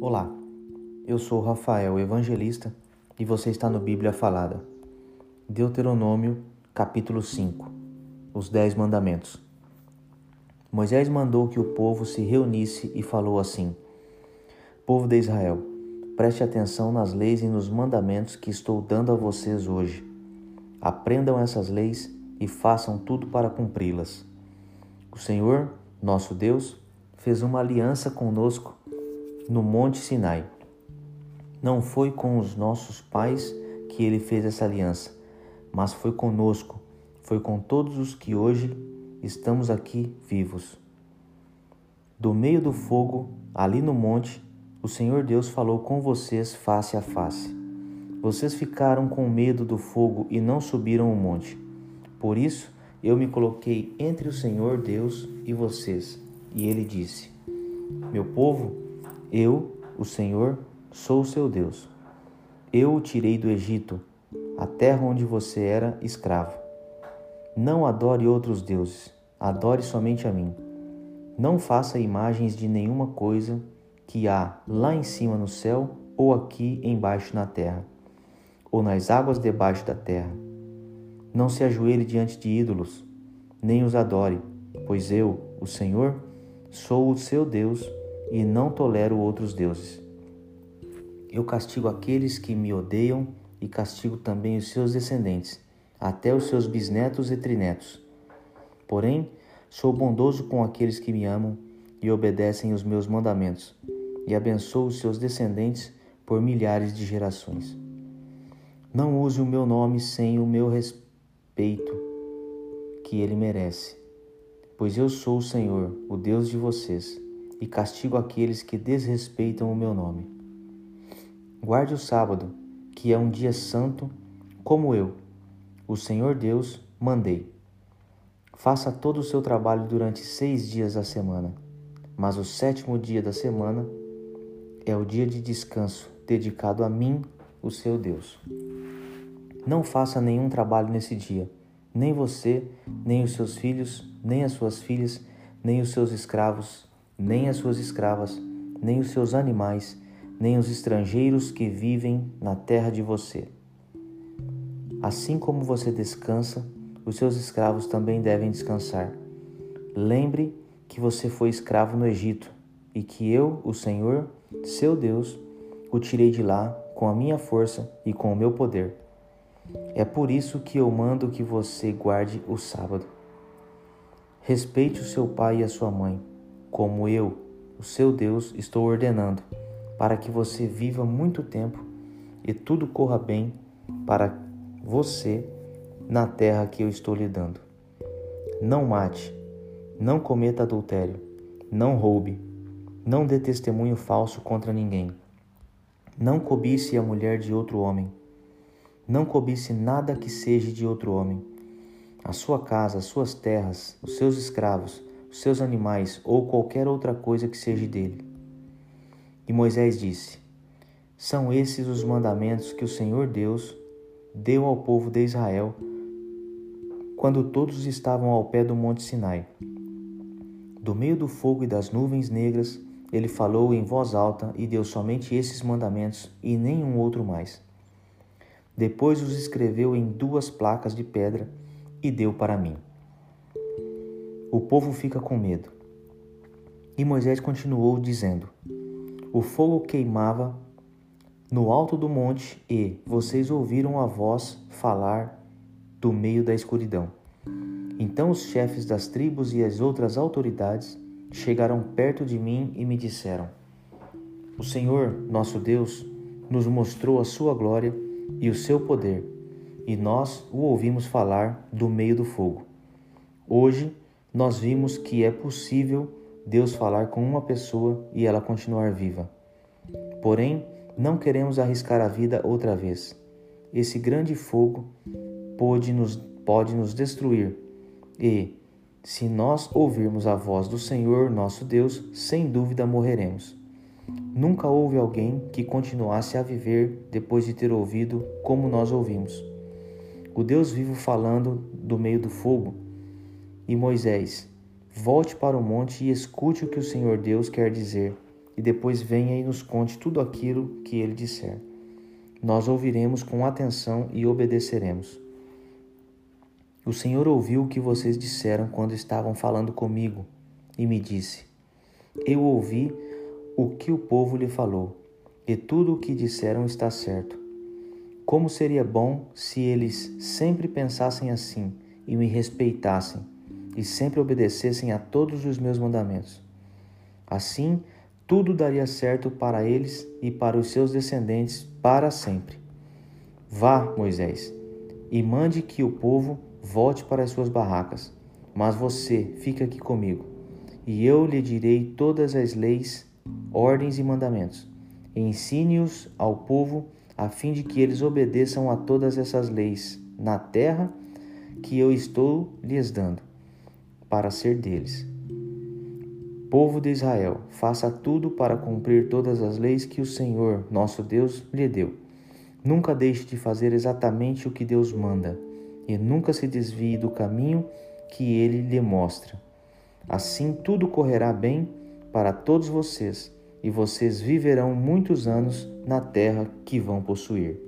Olá, eu sou Rafael Evangelista e você está no Bíblia Falada. Deuteronômio, capítulo 5 Os Dez Mandamentos. Moisés mandou que o povo se reunisse e falou assim: Povo de Israel, preste atenção nas leis e nos mandamentos que estou dando a vocês hoje. Aprendam essas leis e façam tudo para cumpri-las. O Senhor, nosso Deus, fez uma aliança conosco no Monte Sinai. Não foi com os nossos pais que ele fez essa aliança, mas foi conosco, foi com todos os que hoje estamos aqui vivos. Do meio do fogo, ali no monte, o Senhor Deus falou com vocês face a face. Vocês ficaram com medo do fogo e não subiram o monte. Por isso, eu me coloquei entre o Senhor Deus e vocês. E ele disse: Meu povo, eu, o Senhor, sou o seu Deus. Eu o tirei do Egito, a terra onde você era escravo. Não adore outros deuses, adore somente a mim. Não faça imagens de nenhuma coisa que há lá em cima no céu ou aqui embaixo na terra, ou nas águas debaixo da terra não se ajoelhe diante de ídolos, nem os adore, pois eu, o Senhor, sou o seu Deus e não tolero outros deuses. Eu castigo aqueles que me odeiam e castigo também os seus descendentes, até os seus bisnetos e trinetos. Porém, sou bondoso com aqueles que me amam e obedecem os meus mandamentos, e abençoo os seus descendentes por milhares de gerações. Não use o meu nome sem o meu respeito que ele merece. Pois eu sou o Senhor, o Deus de vocês, e castigo aqueles que desrespeitam o meu nome. Guarde o sábado, que é um dia santo, como eu, o Senhor Deus, mandei. Faça todo o seu trabalho durante seis dias da semana, mas o sétimo dia da semana é o dia de descanso dedicado a mim, o seu Deus. Não faça nenhum trabalho nesse dia, nem você, nem os seus filhos, nem as suas filhas, nem os seus escravos, nem as suas escravas, nem os seus animais, nem os estrangeiros que vivem na terra de você. Assim como você descansa, os seus escravos também devem descansar. Lembre que você foi escravo no Egito e que eu, o Senhor, seu Deus, o tirei de lá com a minha força e com o meu poder. É por isso que eu mando que você guarde o sábado. Respeite o seu pai e a sua mãe, como eu, o seu Deus, estou ordenando, para que você viva muito tempo e tudo corra bem para você na terra que eu estou lhe dando. Não mate, não cometa adultério, não roube, não dê testemunho falso contra ninguém. Não cobice a mulher de outro homem não cobice nada que seja de outro homem. A sua casa, as suas terras, os seus escravos, os seus animais ou qualquer outra coisa que seja dele. E Moisés disse: São esses os mandamentos que o Senhor Deus deu ao povo de Israel quando todos estavam ao pé do monte Sinai. Do meio do fogo e das nuvens negras, ele falou em voz alta e deu somente esses mandamentos e nenhum outro mais. Depois os escreveu em duas placas de pedra e deu para mim. O povo fica com medo. E Moisés continuou dizendo: O fogo queimava no alto do monte e vocês ouviram a voz falar do meio da escuridão. Então os chefes das tribos e as outras autoridades chegaram perto de mim e me disseram: O Senhor, nosso Deus, nos mostrou a sua glória e o seu poder, e nós o ouvimos falar do meio do fogo. Hoje nós vimos que é possível Deus falar com uma pessoa e ela continuar viva. Porém, não queremos arriscar a vida outra vez. Esse grande fogo pode nos, pode nos destruir e, se nós ouvirmos a voz do Senhor nosso Deus, sem dúvida morreremos. Nunca houve alguém que continuasse a viver depois de ter ouvido como nós ouvimos. O Deus vivo falando do meio do fogo. E Moisés, volte para o monte e escute o que o Senhor Deus quer dizer. e depois venha e nos conte tudo aquilo que ele disser. Nós ouviremos com atenção e obedeceremos. O Senhor ouviu o que vocês disseram quando estavam falando comigo e me disse: Eu ouvi o que o povo lhe falou, e tudo o que disseram está certo. Como seria bom se eles sempre pensassem assim e me respeitassem e sempre obedecessem a todos os meus mandamentos. Assim, tudo daria certo para eles e para os seus descendentes para sempre. Vá, Moisés, e mande que o povo volte para as suas barracas, mas você fica aqui comigo, e eu lhe direi todas as leis, ordens e mandamentos. Ensine-os ao povo a fim de que eles obedeçam a todas essas leis na terra que eu estou lhes dando, para ser deles Povo de Israel, faça tudo para cumprir todas as leis que o Senhor, nosso Deus, lhe deu. Nunca deixe de fazer exatamente o que Deus manda, e nunca se desvie do caminho que ele lhe mostra. Assim tudo correrá bem para todos vocês, e vocês viverão muitos anos na terra que vão possuir.